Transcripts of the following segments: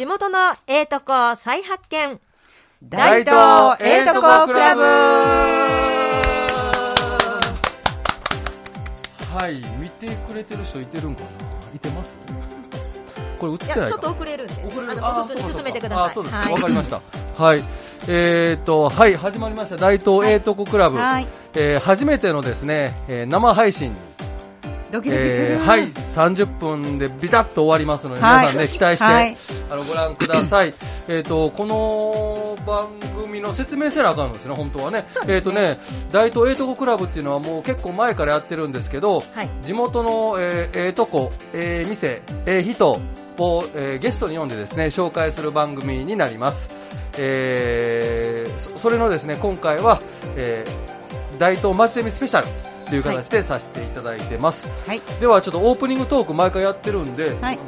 地元のええとこ再発見。大東ええとこクラブはい、見てくれてる人いてるんかな？いてます？これ映ってないか？いや、ちょっと遅れるんで。遅れるあの、普通に進めてください。あ、そうです。わ、はいかりました。はい。えーと、はい、始まりました。大東ええとこクラブ。はい。えー初めてのですね、えー生配信に、ドキドキする。えーはい、30分でビタッと終わりますので、はい皆さんね、期待して、はいあの、ご覧ください。えっと、この番組の説明せなあかんのですね、本当はね。えっ、とね、大東ええとこクラブっていうのはもう結構前からやってるんですけど、はい。地元のえーええとこ、ええ店、ええ人を、えーゲストに呼んでですね、紹介する番組になります。えーそそれのですね、今回は、えー大東町ゼミスペシャルという形でさせていただいてます。はい。ではちょっとオープニングトーク毎回やってるんで、はい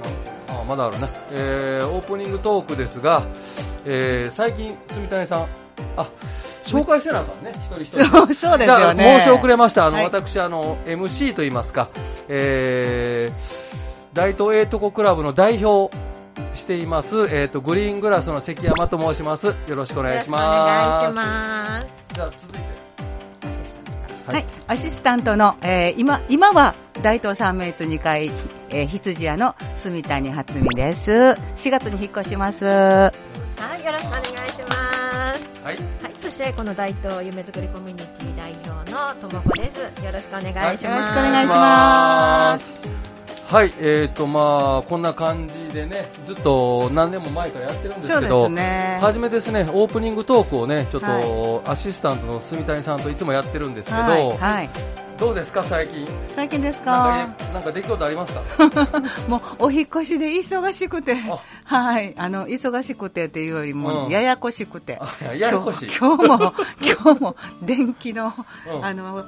あまだあるね、えー、オープニングトークですが、えー、最近、住谷さん、あ、紹介してなあかんね、一人一人。そう、そうですじゃあよね。申し遅れました。あの、はい私、あの、MC と言いますか、えー、大東ええとこクラブの代表しています、えっ、と、グリーングラスの関山と申します。よろしくお願いします。よろしくお願いします。じゃあ、続いて。ははいい。アシスタントの、えー今、今は大東三名津2階、えー羊屋の住谷初美です。4月に引っ越します。はい、よろしくお願いします。はい。はい、そしてこの大東夢作りコミュニティ代表のともこです。よろしくお願いします。よろしくお願いします。はい、えっ、と、まあ、こんな感じでね、ずっと何年も前からやってるんですそうでけど、すね。はじめですね、オープニングトークをね、ちょっと、はアシスタントの住谷さんといつもやってるんですけど、はい。はい。どうですか、最近？最近ですか？か、なんか出来事ありますか？もう、お引っ越しで忙しくてあ、はい。あの、忙しくてっていうよりも、うんややこしくて。あややこしい。今日今日も、今日も、電気の、うんあの、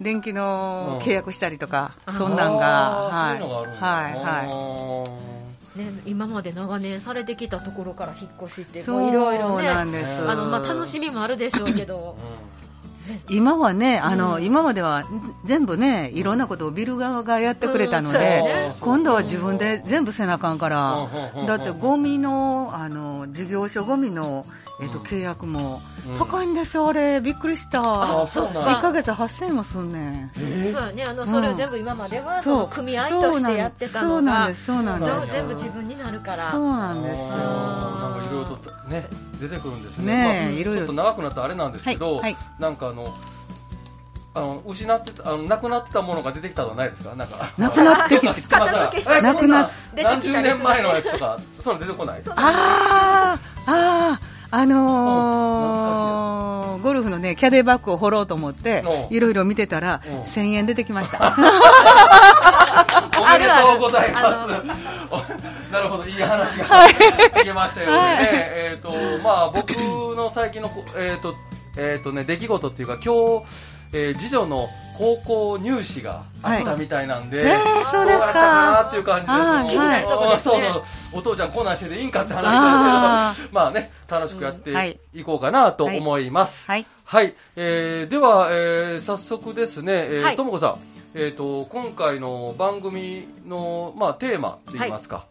電気のうん契約したりとか、あそんなんが、はい。そういうのがあるんだはい、はね、今まで長年されてきたところから引っ越しってい。もういろいろねんです。あの、まあ、楽しみもあるでしょうけど 今はね、あの、うん。今までは全部ね、いろんなことをビル側がやってくれたのうん。そうやで、ね今度は自分で全部せなあかんから、うんだってゴミの、あの、事業所ゴミの、えっと、うん。契約も、うん。高いんですよ、あれ。びっくりした。あそうなん。だ1ヶ月8000円もすんねん。えそうやね。あのそれを全部今までは、そう組合としてやってたそのがうなんです、そうなん全部です。全部自分になるから。そうなんです。よ。なんかいろいろとね、出てくるんですね。ねえまあいろいろちょっと長くなったらあれなんですけど、はい。はい。なんかあの、あの、失ってた、あの、なくなってたものが出てきたのはないですか？なんか。なくなってきて なくな何十年前のやつとか、そういうの出てこない？ああ、ああ、あのー、ゴルフのね、キャディバッグを掘ろうと思ってう、んいろいろ見てたらうん、1000円出てきました。おめでとうございます。なるほど、いい話が聞けましたよね。はい。えっ、と、まあ、僕の最近のこ、えっ、と、えっ、とね、出来事っていうか、今日、えー次女の高校入試があったみたいなんで、はいえーそうですか。どやったかなっていう感じです。はい。はそうそう。お父ちゃんこんなんしてでいいんかって話なんですけど、まあね、楽しくやってい。いこうかなと思います。はい。はい、えー、では、えー、早速ですね、えーはい。ともこさん、えー、と今回の番組の、まあ、テーマといいますか、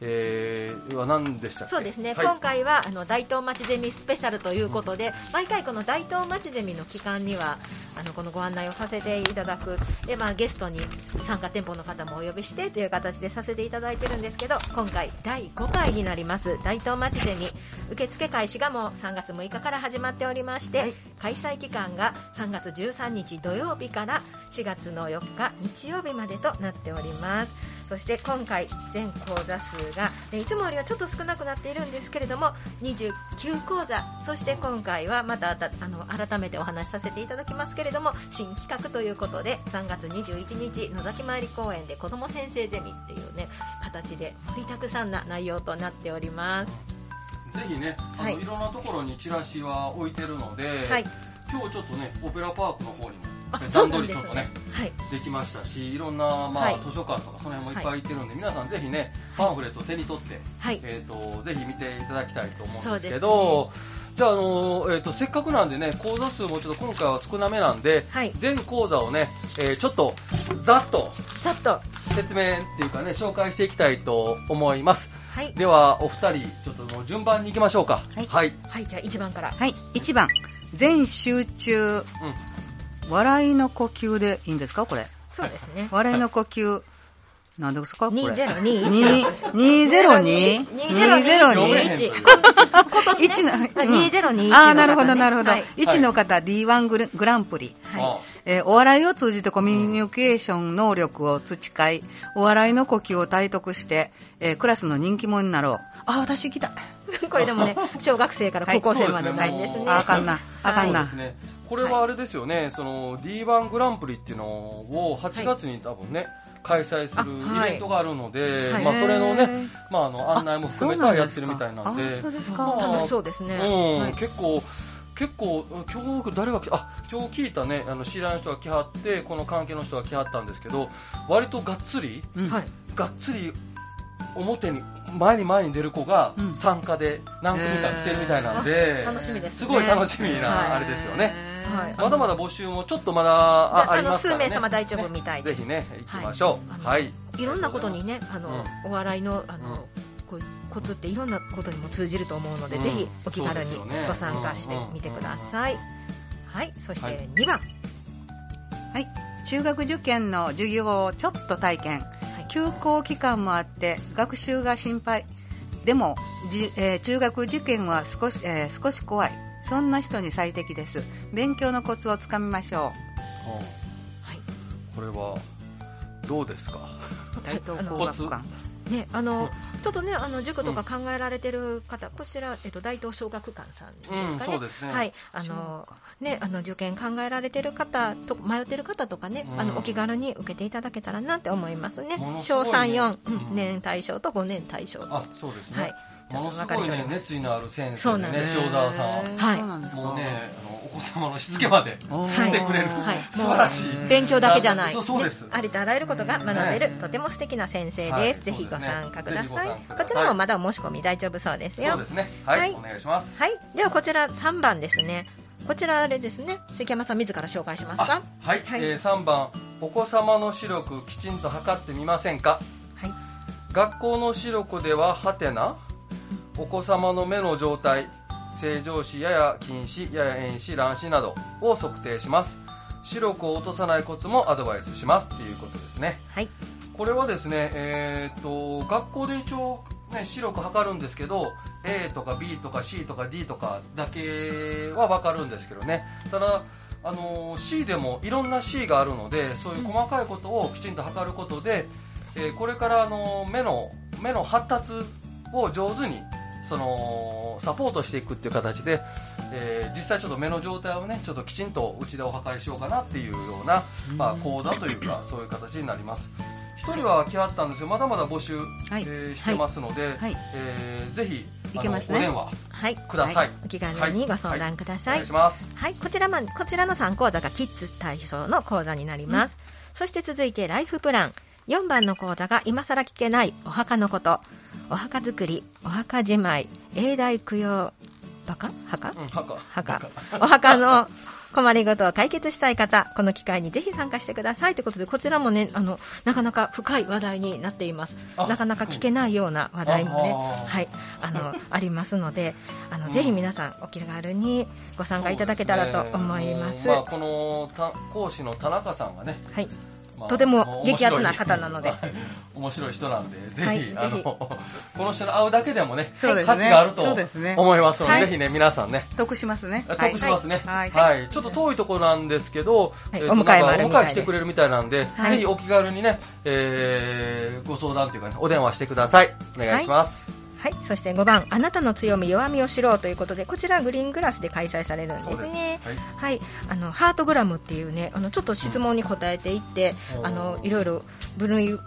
えー、は何でしたっけ？そうですね、はい。今回はあの大東町ゼミスペシャルということで、毎回この大東町ゼミの期間にはあのこのご案内をさせていただく。で、まあ、ゲストに参加店舗の方もお呼びしてという形でさせていただいてるんですけど今回第5回になります大東町ゼミ。受付開始がもう3月6日から始まっておりまして、はい。開催期間が3月13日土曜日から4月の4日日曜日までとなっておりますそして今回全講座数が、ねいつもよりはちょっと少なくなっているんですけれども29講座そして今回はまたあたあの改めてお話しさせていただきますけれども新企画ということで3月21日野崎参り公園で子ども先生ゼミっていうね形で盛りだくさんな内容となっております。ぜひねあの、はい。い、ろんなところにチラシは置いてるので、はい。今日ちょっとねオペラパークの方にも段取りちょっとねはい。できましたしいろんな、まあはい。図書館とかその辺もいっぱい行ってるんで、皆さんぜひねパンフレットを手に取って、はい。えー、とぜひ見ていただきたいと思うんですけどじゃあ、あのえー、とせっかくなんでね講座数もちょっと今回は少なめなんで、はい。全講座をね、えーちょっとざっとざっと。説明っていうかね、紹介していきたいと思います。はい。では、お二人、ちょっともう順番に行きましょうか。はい。はい。はい、じゃあ1番から。はい、1番、全集中、笑いの呼吸でいいんですか？これ。そうですね。笑いの呼吸、なんですか？これ。2021 202 2021 202今年ね1の、あうん2021ああ、なるほど、なるほど。はい1の方、D1 グラグランプリ。はえーお笑いを通じてコミュニケーション能力を培い、お笑いの呼吸を体得して、えークラスの人気者になろう。あ、私行きたい。い。これでもね、小学生から高校生までないんですね。はいああかんな。あかんな。これはあれですよね、その D1 グランプリっていうのを8月に多分ね、開催するイベントがあるので、はい。まあそれのねまああの案内も含めたやってるみたいなんで、あそうですか。まあ楽しそうですね。うん、はい。結構、結構、今日誰が来、あ、今日聞いたね、あの知らない人が来はって、この関係の人が来はったんですけど、割とがっつり、うん。はい。がっつり表に、前に前に出る子がうん。参加で何組か来てるみたいなんで、楽しみですね。すごい楽しみはい。なあれですよね。はいまだまだ募集もちょっとまだあありのますからね。数名様大丈夫みたいです。ぜひね、行きましょう。はいはい。いろんなことにね、あの、お笑いの、あの、うんこうコツっていろんなことにも通じると思うので、うんぜひお気軽にご参加してみてください。はい、そしはいて2番。はい。中学受験の授業をちょっと体験。休校期間もあって学習が心配。でも、じえー中学受験は少し、えー少し怖い。そんな人に最適です。勉強のコツをつかみましょはい。これは、どうですか？う。大東工学館。ね、あの、ちょっとね、あの、塾とか考えられてる方、こちら、えっと、大東小学館さんですかね？うん、そうですね。はい、あの、ね、あの、受験考えられてる方と、迷ってる方とかね、うんあの、お気軽に受けていただけたらなって思いますね小ごいね3、4、うんうん年対象と5年対象。あ、そうですね。はい。ものすごいね、熱意のある先生でね、塩沢さん。はい。もうね、あのお子様のしつけまでしてくれる。はい素晴らしい。勉強だけじゃない。そうそうですねありとあらゆることが学べる、とても素敵な先生です。はいぜひご参加ください。ねこちらもまだお申し込み大丈夫そうですよ。そうですね。はい、はいお願いします。はい。ではこちら3番ですね。こちらあれですね。関山さん自ら紹介しますあかはい、はいえー3番、お子様の視力きちんと測ってみませんか？はい。学校の視力ではハテナ？お子様の目の状態正常視やや近視やや遠視乱視などを測定します。視力を落とさないコツもアドバイスします。っていうことですね。はい。これはですね、えーっと学校で一応、ね、視力測るんですけど A とか B とか C とか D とかだけは分かるんですけどね。ただあの C でもいろんな C があるのでそういう細かいことをきちんと測ることで、えーこれからあの目の目の発達を上手にそのサポートしていくっていう形で、えー実際ちょっと目の状態をねちょっときちんとうちでお測りしようかなっていうような、まあ、講座というかそういう形になります。一人は来はったんですよ。まだまだ募集、はい。えーしてますので、はい。えーぜひいけますね。お電話はい。ください、お気軽にご相談くだおさい。願いし。ます。はい、こちらま、こちらの3講座がキッズ対象の講座になります。そして続いてライフプラン。4番の講座が今更聞けないお墓のこと。お墓作り、お墓じまい、永代供養、バカ墓？うん墓。墓。お墓の困りごとを解決したい方、この機会にぜひ参加してください。ということで、こちらもね、あの、なかなか深い話題になっています。あなかなか聞けないような話題もね、あはい、あの、ありますので、あの、うん。ぜひ皆さんお気軽にご参加いただけたらと思います。そうでね。まあ、このた講師の田中さんがね、はい。まあとても激アツな方なので。面白い人なんでぜひ、はいあのこの人に会うだけでもねね。価値があると思いますので、はい。ぜひね皆さんね。得しますね。得しますね、はいはい。ちょっと遠いところなんですけど、はい。えーとお迎え来てくれるみたいなんで、はい。ぜひお気軽にね、えーご相談というかねお電話してください。お願いします、はい。そして5番、あなたの強み、弱みを知ろうということで、こちらグリーングラスで開催されるんですそうですね。はいはい。あの、ハートグラムっていうね、あの、ちょっと質問に答えていって、うんあの、いろいろ分類、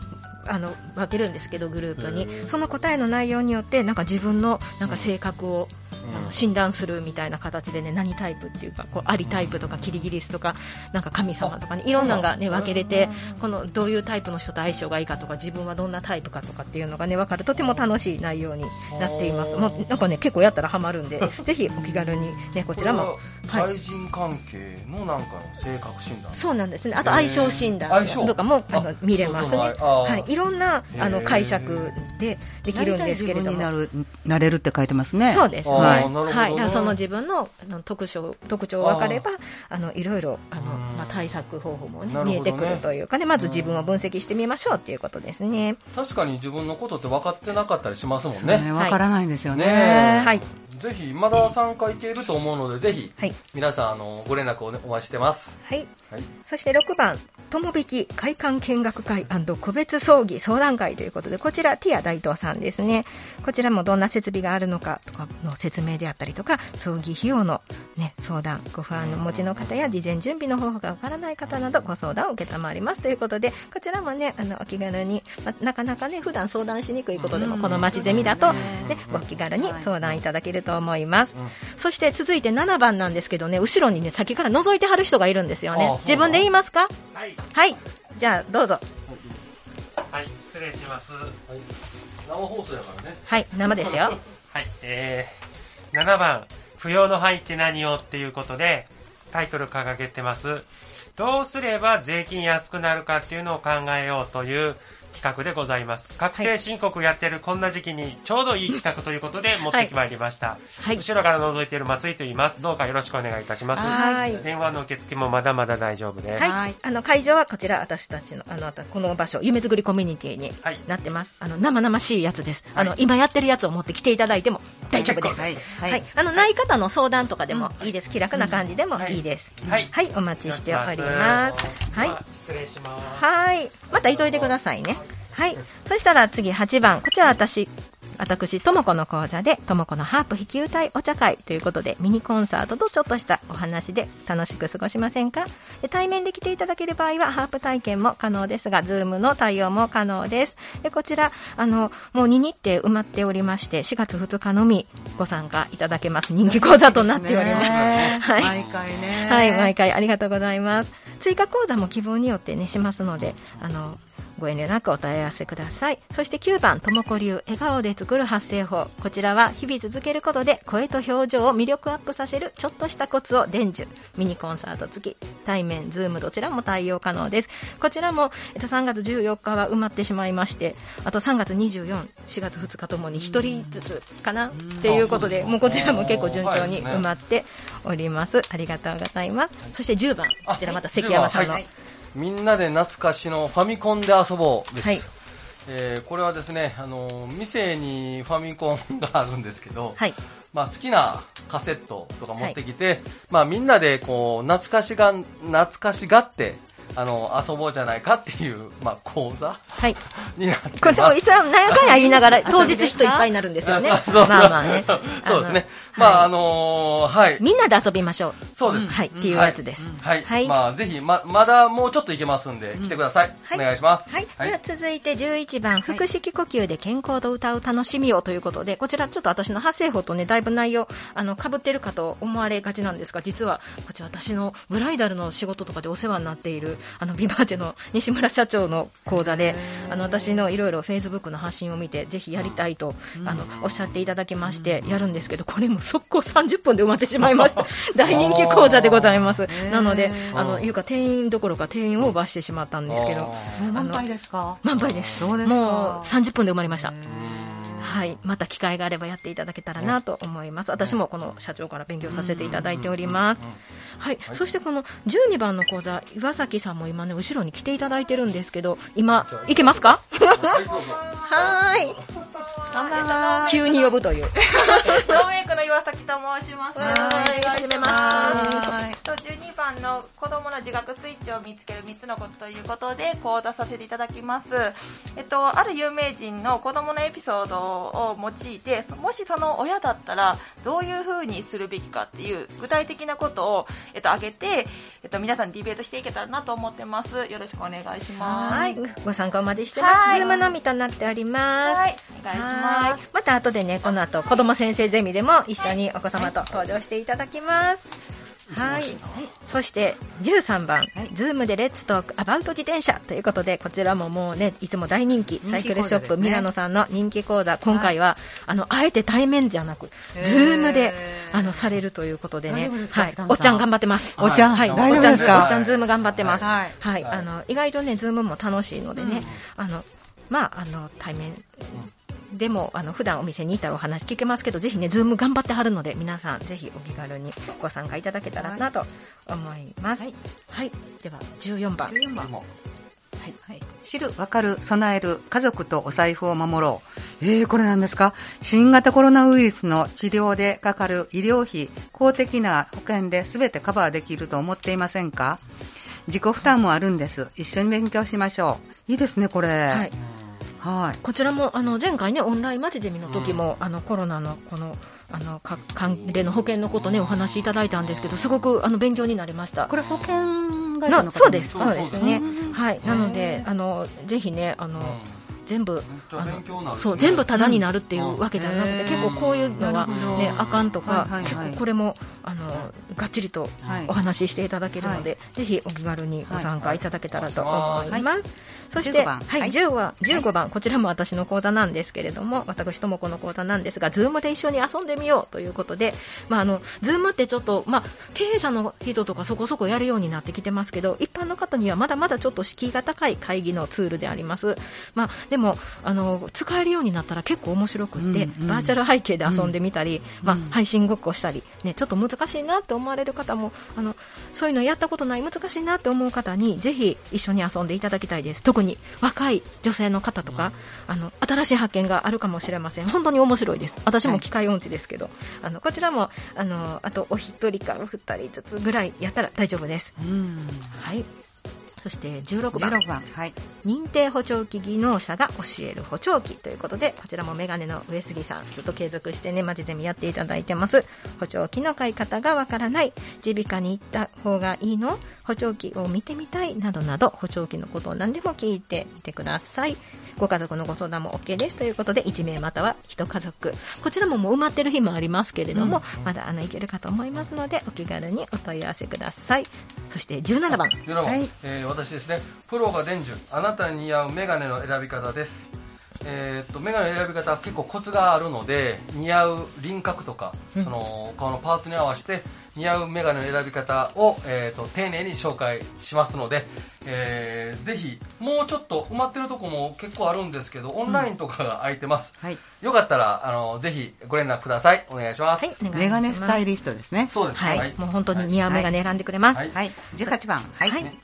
あの、分けるんですけど、グループに。その答えの内容によって、なんか自分の、なんか性格を、あの診断するみたいな形でね、何タイプっていうか、こう、アリタイプとか、キリギリスとか、なんか神様とかね、いろんなのがね、分けれて、この、どういうタイプの人と相性がいいかとか、自分はどんなタイプかとかっていうのがね、分かる、とても楽しい内容になっています。もう、なんかね、結構やったらハマるんで、ぜひお気軽にね、こちらも。はい、対人関係のなんかの性格診断？そうなんですね。あと相性診断とかもあの見れますね。はい、いろんなあの解釈でできるんですけれども。なるなれるって書いてますね。そうです。はい。はい。その自分の特徴特徴分かればあのいろいろあのまあ対策方法も、ね、見えてくるというかね、まず自分を分析してみましょうっていうことですね。確かに自分のことって分かってなかったりしますもんね。ね分からないんですよね。はい。ぜひまだ参加いけると思うのでぜひ、はい、皆さんあのご連絡を、ね、お待ちしてます。はい。はい、そして6番友引会館見学会個別葬儀相談会ということでこちらティア大東さんですね。こちらもどんな設備があるのかとかの説明であったりとか葬儀費用のね相談ご不安のお持ちの方や事前準備の方法がわからない方などご相談を承りますということでこちらもねあのお気軽に、ま、なかなかね普段相談しにくいことでもこの町ゼミだとねご気軽に相談いただけると思います。そして続いて7番なんですけどね後ろにね先から覗いてはる人がいるんですよね。自分で言いますか？はい。はい。じゃあどうぞ。はい、失礼します。はい、生放送やからね。はい、生ですよ。はい、えー、7番、不要の範囲って何をっていうことで、タイトル掲げてます。どうすれば税金安くなるかっていうのを考えようという企画でございます。確定申告やってるこんな時期にちょうどいい企画ということで持ってきまいりました。はい、後ろから覗いている松井と言います。どうかよろしくお願いいたします。はい。電話の受付もまだまだ大丈夫です。はい。あの、会場はこちら、私たちの、あの、この場所、夢作りコミュニティになってます。はい、あの、生々しいやつです。あの、今やってるやつを持ってきていただいても大丈夫です。はい。はい。あの、ない方の相談とかでもいいです。気楽な感じでもいいです。はい。はい、お待ちしております。はい。失礼します。はい。またいといてくださいね。はい。そしたら次8番。こちら私、私、ともこの講座で、ともこのハープ弾き歌いお茶会ということで、ミニコンサートとちょっとしたお話で楽しく過ごしませんか？で対面で来ていただける場合は、ハープ体験も可能ですが、ズームの対応も可能です。で、こちら、あの、もう2日程埋まっておりまして、4月2日のみご参加いただけます。人気講座となっております。はい。毎回ね。はい、毎回ありがとうございます。追加講座も希望によってね、しますので、あの、ご遠慮なくお問い合わせください。そして9番、ともこ流笑顔で作る発声法。こちらは日々続けることで声と表情を魅力アップさせるちょっとしたコツを伝授。ミニコンサート付き、対面、ズームどちらも対応可能です。こちらも、えっと、3月14日は埋まってしまいまして、あと3月24、4月2日ともに1人ずつかな？っていうことで、もうこちらも結構順調に埋まっております。ありがとうございます。そして10番、こちらまた関山さんの。みんなで懐かしのファミコンで遊ぼうです。はい、えー、これはですね、あの店にファミコンがあるんですけど、はい、まあ、好きなカセットとか持ってきて、はい、まあ、みんなでこう懐かしが懐かしがってあの、遊ぼうじゃないかっていう、まあ、講座？はい。になってこれもいつも何やかんや言いながら、当日人いっぱいになるんですよね。まあまあね。そうですね。まあ、あのはい。みんなで遊びましょう。そうです。はい。っていうやつです。はい。はい。まあ、ぜひ、ま、まだもうちょっといけますんで、来てください。お願いします。はい。では続いて11番、腹式呼吸で健康と歌う楽しみをということで、こちらちょっと私の発声法とね、だいぶ内容、あの、被ってるかと思われがちなんですが、実は、こちら私のブライダルの仕事とかでお世話になっている、あのビバーチェの西村社長の講座であの私のいろいろフェイスブックの発信を見てぜひやりたいとあのおっしゃっていただきましてやるんですけどこれも速攻30分で埋まってしまいました。大人気講座でございます。なのであのいうか定員どころか定員オーバーしてしまったんですけど満杯ですか？満杯です。もう30分で埋まりましたはい、また機会があればやっていただけたらなと思います。私もこの社長から勉強させていただいております。はい、そしてこの12番の講座、岩崎さんも今ね、後ろに来ていただいてるんですけど、今、いけますか？はい。急に呼ぶという。ノーメイクの岩崎と申します。はい、はじめまして。12番の子供の自学スイッチを見つける3つのコツということで講座させていただきます。えっと、ある有名人の子供のエピソードを用いて、もしその親だったらどういう風にするべきかっていう具体的なことを、えっと、挙げて、えっと、皆さんディベートしていけたらなと思ってます。よろしくお願いします。はい、ご参加お待ちしてます。はいズームのみとなっております。はい、お願いします。はい、また後でね、この後、子供先生ゼミでも一緒にお子様と登場していただきます。はい。そして、13番、ズームで Let's talk about 自転車ということで、こちらももうね、いつも大人気、サイクルショップ、ミラノさんの人気講座、今回は、あの、あえて対面じゃなく、ズームで、あの、されるということでね。はい。おっちゃん頑張ってます。おっちゃんはい、大丈夫ですか？おっちゃん、おっちゃんズーム頑張ってます。はい。あの、意外とね、ズームも楽しいのでね、あの、まあ、あの、対面でも、あの、普段お店にいたらお話聞けますけど、ぜひね、ズーム頑張ってはるので、皆さん、ぜひお気軽にご参加いただけたらなと思います。はい。では、14番。14番もはい、知る、わかる、備える、家族とお財布を守ろう。えー、これなんですか？新型コロナウイルスの治療でかかる医療費、公的な保険で全てカバーできると思っていませんか？自己負担もあるんです。一緒に勉強しましょう。いいですね、これ。はい。はい。こちらも、あの、前回ね、オンラインマジゼミの時も、あの、コロナの、この、あの、か関連の保険のことね、お話しいただいたんですけど、すごく、あの、勉強になりました。これ保険会社のそうです、そうですねうん。はい。なので、あの、ぜひね、あの、全部、めっちゃ勉強になるそう全部タダになるっていうわけじゃなくて、うん。結構こういうのは、ね、あかんとか、結構これもあのがっちりとはい。お話ししていただけるので、ぜひお気軽にご参加いただけたらと思います。そして、15番。はい、はい。10は15番、こちらも私の講座なんですけれども、私ともこの講座なんですが、ズームで一緒に遊んでみようということで、まああのズームってちょっとまあ経営者の人とかそこそこやるようになってきてますけど、一般の方にはまだまだちょっと敷居が高い会議のツールであります。まあでもあの使えるようになったら結構面白くって、うんうんバーチャル背景で遊んでみたり、まあうん配信ごっこしたり、ねちょっと難しいなって思われる方もあのそういうのやったことない難しいなって思う方にぜひ一緒に遊んでいただきたいです。特に若い女性の方とか、あの新しい発見があるかもしれません。本当に面白いです。私も機械音痴ですけど、あのこちらもあのあとお一人かお二人ずつぐらいやったら大丈夫です。うん。はい。そして16番。16番。はい。認定補聴器技能者が教える補聴器ということで、こちらもメガネの上杉さん、ずっと継続してね、マジゼミやっていただいてます。補聴器の買い方がわからない、耳鼻科に行った方がいいの？補聴器を見てみたい？などなど、補聴器のことを何でも聞いてみてください。ご家族のご相談も OK です。ということで、1名または1家族。こちらももう埋まってる日もありますけれども、まだあの、いけるかと思いますので、お気軽にお問い合わせください。そして17番。17番、はい。えー私ですね。プロが伝授。あなたに似合うメガネの選び方ですえーっとメガネの選び方は結構コツがあるので似合う輪郭とか、うん。その顔のパーツに合わせて似合うメガネの選び方を、えーっと丁寧に紹介しますので、えーぜひもうちょっと埋まってるとこも結構あるんですけどオンラインとかが空いてます、はい。よかったらあのぜひご連絡ください。お願いします、はい、お願いします。メガネスタイリストですね。そうですはい、もう本当に似合うメガネ選んでくれます。はい。はい。18番。はい。はい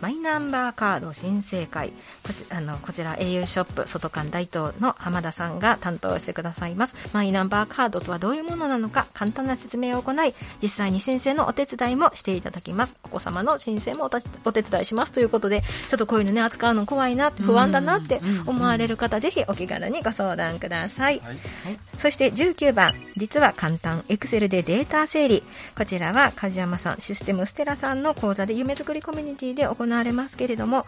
マイナンバーカード申請会。こちあのこちら au ショップ外館大東の浜田さんが担当してくださいます。マイナンバーカードとはどういうものなのか簡単な説明を行い実際に申請のお手伝いもしていただきます。お子様の申請もお手伝いします。ということでちょっとこういうのね扱うの怖いなって不安だなって思われる方ぜひお気軽にご相談ください。はい。そして19番、実は簡単、エクセルでデータ整理。こちらは梶山さん、システムステラさんの講座で夢作りコミュニティで行われますけれども、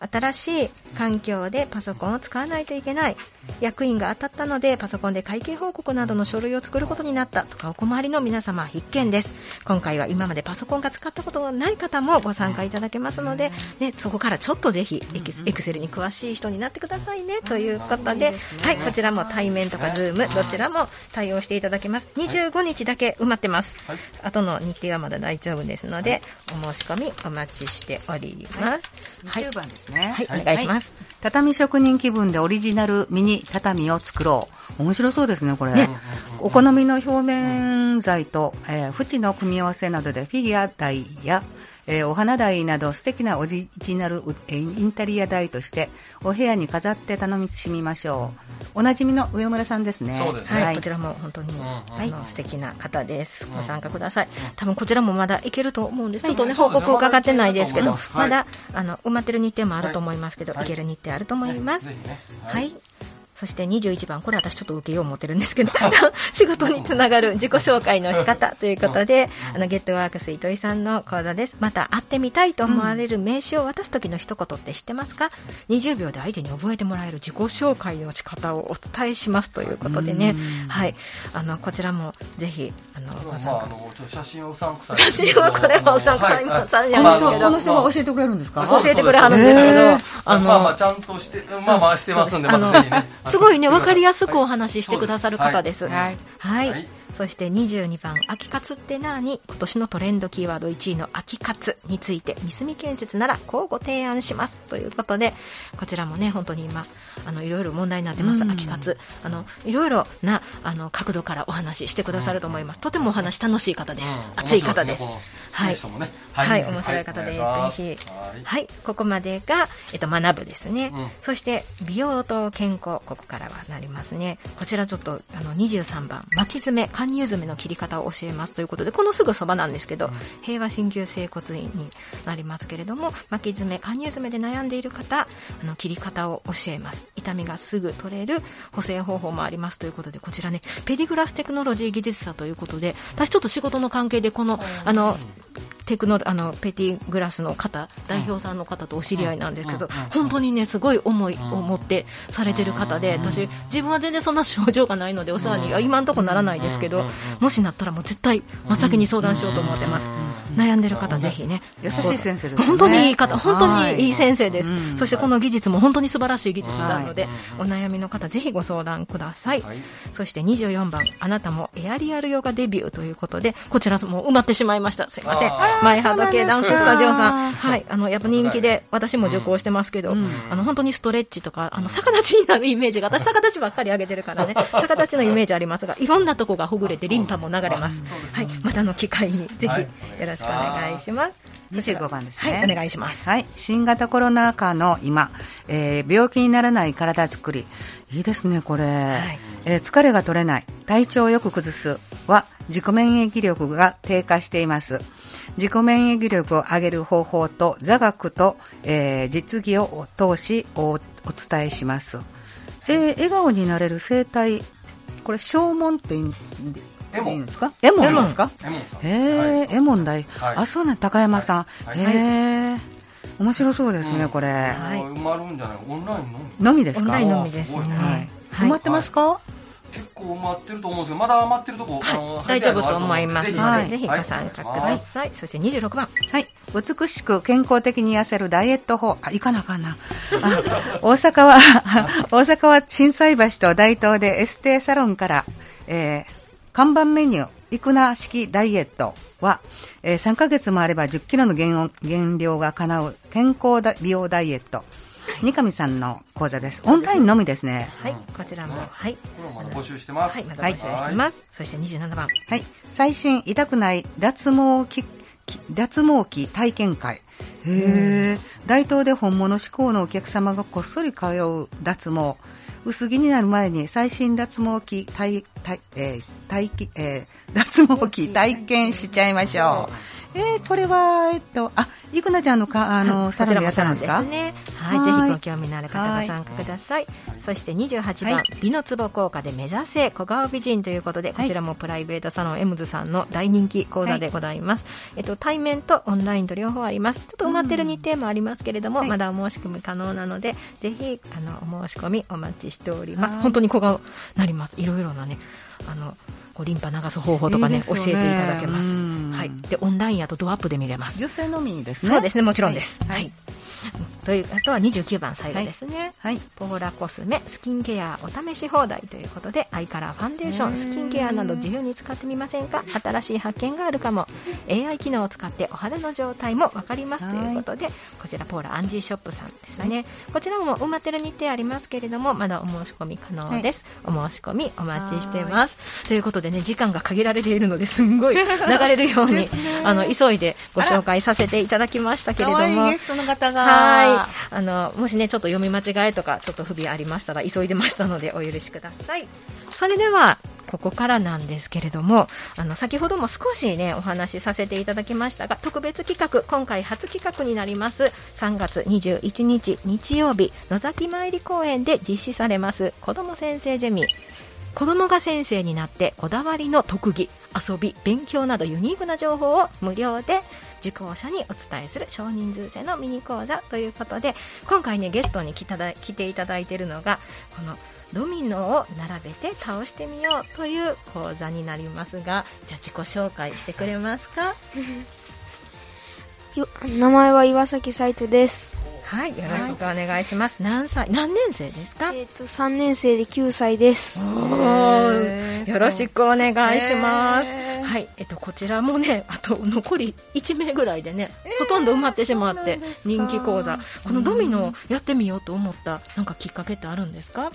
新しい環境でパソコンを使わないといけない。役員が当たったのでパソコンで会計報告などの書類を作ることになったとかお困りの皆様必見です。今回は今までパソコンが使ったことがない方もご参加いただけますので、ね、そこからちょっとぜひエクエクセルに詳しい人になってくださいねということで、はい、こちらも対面とかズームどちらも対応していただけます。25日だけ埋まってます。はい後の日程はまだ大丈夫ですので、お申し込みお待ちしております。はい、20番ですね。はい、お願いします。畳職人気分でオリジナルミニ畳を作ろう。面白そうですね、これ。ねお好みの表面材と、えー縁の組み合わせなどでフィギュア台や、えーお花台など素敵なオリジナルえーインテリア台としてお部屋に飾って楽しみましょう。おなじみの上村さんですね。そうですねはい、こちらも本当に、んうん素敵な方です。んご参加ください。多分こちらもまだいけると思うんです。ちょっとね、報告伺ってないですけど、まだあの、埋まってる日程もあると思いますけど、はいいける日程あると思いますはい。そして21番、これ私ちょっと受けよう思ってるんですけど、仕事につながる自己紹介の仕方ということで、あの、ゲットワークス糸井さんの講座です。また、会ってみたいと思われる名刺を渡す時の一言って知ってますか ?20 秒で相手に覚えてもらえる自己紹介の仕方をお伝えしますということでね、はい。あの、こちらもぜひ、あの、まあ、あ加。の、ちょっと写真はうさんくさい。写真はこれはうさんくさいはさんこの人、やますけどこの人が教えてくれるんですか？教えてくれはるんですけど、あまあまあ、のち、ゃんとして、まあまあしてますんで、あのまあぜひね。すごいね、わかりやすくお話ししてくださる方です。はいはいはい。はいそして22番、秋活って何？今年のトレンドキーワード1位の秋活について、三住建設ならこうご提案します。ということで、こちらもね、本当に今、あの、いろいろ問題になってます、うん秋活。あの、いろいろな、あの、角度からお話ししてくださると思います。とてもお話楽しい方です。うん熱い方です。はいはい、面白い方です。ぜひ。はいはい、ここまでが、えっと、学ぶですね。うんそして、美容と健康、ここからはなりますね。こちらちょっと、あの、23番、巻き爪、貫入爪の切り方を教えますということで、このすぐそばなんですけど、平和鍼灸整骨院になりますけれども、巻き爪、貫入爪で悩んでいる方、あの、切り方を教えます。痛みがすぐ取れる補正方法もありますということで、こちらね、ペディグラステクノロジー技術者ということで、私ちょっと仕事の関係でこの、あの、テクノあのペティグラスの方、代表さんの方とお知り合いなんですけど、本当にね、すごい思いを持ってされてる方で、私、自分は全然そんな症状がないので、お世話には今んとこならないですけど、もしなったらもう絶対、真っ先に相談しようと思ってます。悩んでる方、ぜひね。優しい先生ですね。本当にいい方、本当にいい先生です。うんそしてこの技術も本当に素晴らしい技術なので、お悩みの方、ぜひご相談ください。はいそして24番、あなたもエアリアルヨガデビューということで、こちらもう埋まってしまいました。すいませんあ。ーマイハード系ダンススタジオさん。はい。あの、やっぱ人気で、私も受講してますけど、うんあの、本当にストレッチとか、あの、逆立ちになるイメージが、私逆立ちばっかり上げてるからね、逆立ちのイメージありますが、いろんなとこがほぐれてリンパも流れます。はい。またの機会に、ぜひ、はいよろしくお願いします。25番ですね。はい、お願いします。はい。新型コロナ禍の今、えー病気にならない体づくり。いいですね、これ。いえー疲れが取れない。体調をよく崩すは、自己免疫力が低下しています。自己免疫力を上げる方法と座学と、えー実技を通しおお伝えします。えー笑顔になれる生態。これ、正門っていいエモン。いいんですか？エモンですか？エモン。さん。へえ、エモンあ、そうなん、高山さん。はい。へえ、面白そうですね、うん。これ。はい。埋まるんじゃない？オンラインのみ。のみですか？オンラインのみです埋まってますか？結構埋まってると思うんですけどまだ余ってるとこ、あの大丈夫と思いますのはいで、ぜひご参加ください。そして26番。はい。美しく健康的に痩せるダイエット法。あ、いかなあかんな。あ大阪は、大阪は震災橋と大東でエステサロンから、えー看板メニュー、イクナ式ダイエットは、えー3ヶ月もあれば10キロの減減量が叶う健康だ美容ダイエット。三上さんの講座です。オンラインのみですね。はい、こちらも、はい。これもまだ募集してますはい、また募集してます。そして27番。はい。最新痛くない脱毛器、き脱毛器体験会。へえ。大東で本物志向のお客様がこっそり通う脱毛。薄着になる前に最新脱毛器体、体、えー体気、えー脱毛器体験しちゃいましょう。えー、これは、えっと、あ、いくなちゃんのか、あの、サロンでやんですか？ね。はい、はいぜひご興味のある方ご参加ください。そして28番、はい美の壺効果で目指せ小顔美人ということで、こちらもプライベートサロンエムズさんの大人気講座でございます。えっと、対面とオンラインと両方あります。ちょっと埋まってる日程もありますけれども、はいまだお申し込み可能なので、ぜひ、あの、お申し込みお待ちしております。はい本当に小顔なります。いろいろなね、あの、こうリンパ流す方法とかねね教えていただけますうん。はい。で、オンラインやとドアップで見れます。女性のみですね。そうですね、もちろんです。ははいい。というあとは29番最後ですね、はい。ポーラコスメスキンケアお試し放題ということでアイカラーファンデーションスキンケアなど自由に使ってみませんか？新しい発見があるかも。AI 機能を使ってお肌の状態も分かりますということでこちらポーラアンジーショップさんですね、こちらも埋まってる日程ありますけれどもまだお申し込み可能です、お申し込みお待ちしてます。ということでね時間が限られているのですんごい 流れるように、あの急いでご紹介させていただきましたけれども。ゲストの方が。はい。あの、もしね、ちょっと読み間違えとか、ちょっと不備ありましたら、急いでましたので、お許しください。それでは、ここからなんですけれども、あの、先ほども少しね、お話しさせていただきましたが、特別企画、今回初企画になります、3月21日日曜日、野崎参り公園で実施されます、子ども先生ゼミ。子供が先生になってこだわりの特技遊び勉強などユニークな情報を無料で受講者にお伝えする少人数制のミニ講座ということで今回ねゲストに来ていただいているのがこのドミノを並べて倒してみようという講座になりますがじゃあ自己紹介してくれますか？名前は岩崎サイトです。はいよろしくお願いします。何歳？何年生ですか？えっ、と、3年生で9歳です。よろしくお願いします。はい、えっと、こちらもね、あと残り1名ぐらいでね、ほとんど埋まってしまって、人気講座。このドミノをやってみようと思った、なんかきっかけってあるんですか？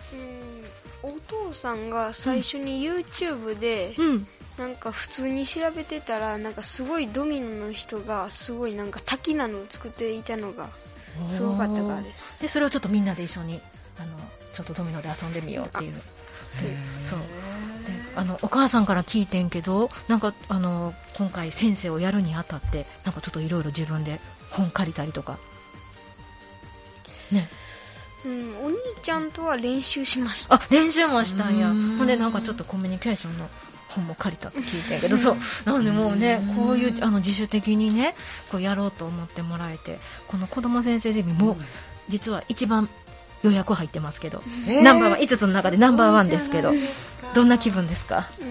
お父さんが最初に YouTube で、うん。なんか普通に調べてたら、なんかすごいドミノの人が、すごいなんか滝なのを作っていたのが、すごかったからです。で、それをちょっとみんなで一緒に、あの、ちょっとドミノで遊んでみようっていう。そう。であのお母さんから聞いてんけどなんかあの今回先生をやるにあたってなんかちょっといろいろ自分で本借りたりとかねうん、お兄ちゃんとは練習しました。あ練習もしたんやうんほんでなんかちょっとコミュニケーションの本も借りたって聞いてんけどそう。なのでもうねこういうあの自主的にねこうやろうと思ってもらえてこの子ども先生ゼミも実は一番予約入ってますけど、えー。ナンバーワン5つの中でナンバーワンですけどどんな気分ですか？う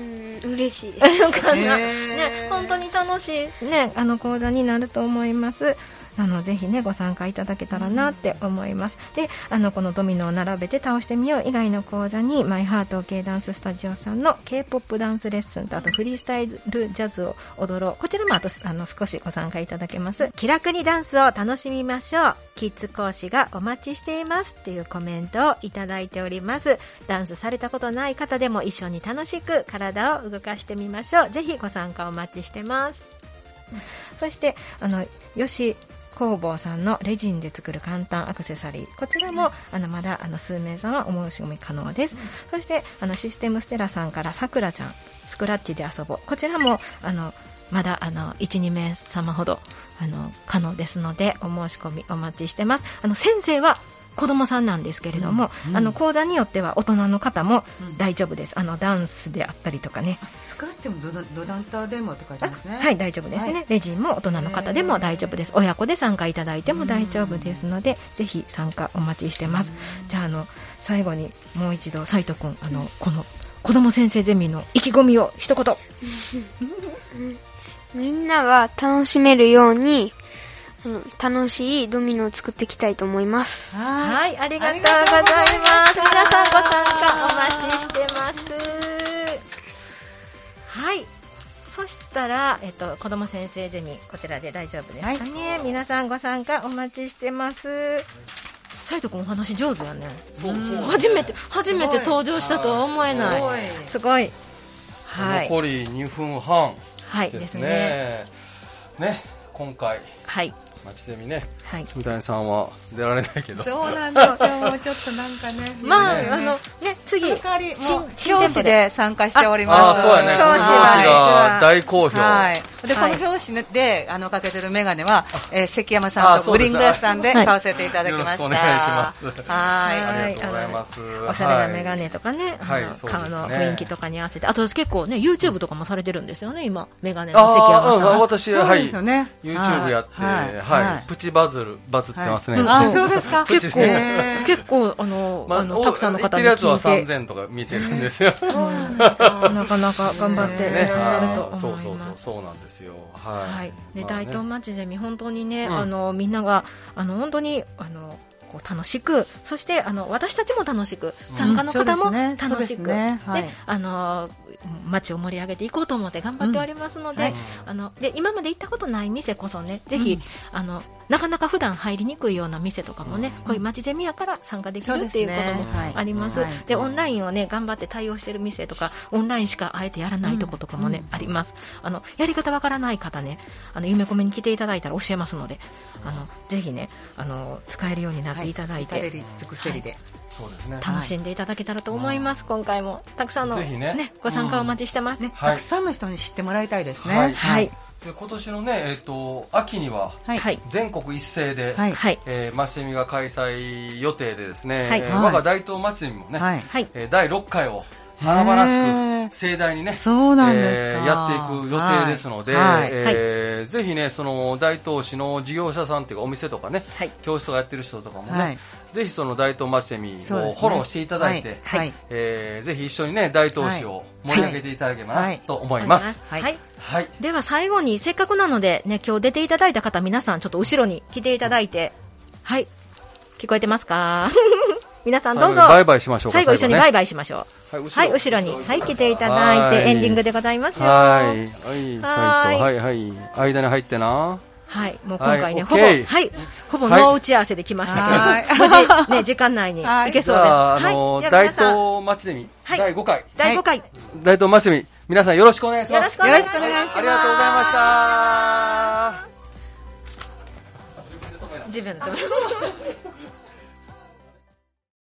ん、嬉しい ね、本当に楽しいね、あの講座になると思います。あのぜひねご参加いただけたらなって思います。で、あのこのドミノを並べて倒してみよう以外の講座にマイハート系ダンススタジオさんの K-POP ダンスレッスンとあとフリースタイルジャズを踊ろうこちらもあとあの少しご参加いただけます。気楽にダンスを楽しみましょう。キッズ講師がお待ちしていますっていうコメントをいただいております。ダンスされたことない方でも一緒に楽しく体を動かしてみましょう。ぜひご参加お待ちしてます。そして、あの、よし工房さんのレジンで作る簡単アクセサリー。こちらも、あの、まだ、あの、数名様お申し込み可能です。そして、あの、システムステラさんからさくらちゃん、スクラッチで遊ぼう。こちらも、あの、まだ、あの、1、2名様ほど、あの、可能ですので、お申し込みお待ちしてます。あの、先生は、子供さんなんですけれども、あの講座によっては大人の方も大丈夫です、あのダンスであったりとかね、スクラッチもドダンターデモって書いてあますね。はい、大丈夫ですね、はい。レジンも大人の方でも大丈夫です、親子で参加いただいても大丈夫ですので、ぜひ参加お待ちしてます。じゃああの最後にもう一度斉藤君あのこの子供先生ゼミの意気込みを一言。みんなが楽しめるように、うん楽しいドミノを作っていきたいと思います。ははい、ありがとうございます。皆さんご参加お待ちしてます。はい。そしたら、えっと、子供先生ゼミ、こちらで大丈夫ですかね。皆さんご参加お待ちしてます。斉藤君お話上手やね。そうそう初めて、初めて登場したとは思えない。すごい。はい。残り2分半はい、でです。ね。ね、今回、はい。町ゼミね、はい。三谷さんは出られないけど。そうなんですよ。もうちょっとなんかね。まあ、ねあの、ね、次、表紙で参加しております。ああ、そうやね。表表紙が大好評。はい。で、こはいの表紙で、あの、かけてるメガネは、えー関山さんとグリーングラスさんではい買わせていただきました。よろしくお願いしますはありがとうございます。おしゃれなメガネとかね、はいあの顔の雰囲気とかに合わせて、あと結構ね、YouTube とかもされてるんですよね、今、メガネあの関山さんあ、うんは。私、い。そうはいです。よね。YouTube やって、はい。はい、はいプチバズる、バズってますね。はいあ、そうですか？結構 結構あの、まあのたくさんの方に言ってるやつは聞いて3000とか見てるんですよ。そうなか なかなか頑張っていらっしゃるとはいそう思いそうそうます。そうなんですよ。はい。ね大東町ゼミ本当にね、うんあのみんながあの本当にあのこう楽しく、そしてあの私たちも楽しく、参加の方も楽しく、であの町を盛り上げていこうと思って頑張っておりますので、あので今まで行ったことない店こそね、ぜひ、うんあのなかなか普段入りにくいような店とかもね、うん。こういう町ゼミやから参加できるっていうこともあります。はい。でオンラインをね頑張って対応してる店とか、オンラインしかあえてやらないとことかもね、うん。あります。あのやり方わからない方ね、あの夢コメに来ていただいたら教えますので、あのぜひねあの使えるようになっていただいて。至れり尽くせりで。そうですね。楽しんでいただけたらと思います、今回もたくさんの、ぜひねご参加お待ちしてます、ね、はいたくさんの人に知ってもらいたいですね。はいはいで今年のね、えっ、と、秋には、はい。はい全国一斉で、はい。はいえー、町ゼミが開催予定でですね、はい我が大東町ゼミもね、はい。はいえー第6回を華々しく盛大にね、そうなんですか。えーやっていく予定ですので、はい。えーぜひね、その大東市の事業者さんっていうかお店とかね、はい。教室とかやってる人とかもね、はい。ぜひその大東町ゼミをフォローしていただいて、はい。はい。えーぜひ一緒にね、大東市を盛り上げていただければはないと思います。はい。はい。はい。では最後にせっかくなのでね今日出ていただいた方皆さんちょっと後ろに来ていただいて。はい。聞こえてますか？皆さんどうぞ最後にバイバイしましょうか。最後一緒にねバイバイしましょうはい、はい後ろにはい来ていただいはてエンディングでございますよはい。はい、はい。はい、はい。間に入ってな。はい、もう今回ね、はいほぼ、はい、ほぼノー打ち合わせで来ましたはいけど、無事、ね、時間内にはい行けそうです。はい、大東町ゼミ、はい第5回、第5回、大東町ゼミ、皆さんよろしくお願いします。よろしくお願いします。ありがとうございました。自分で。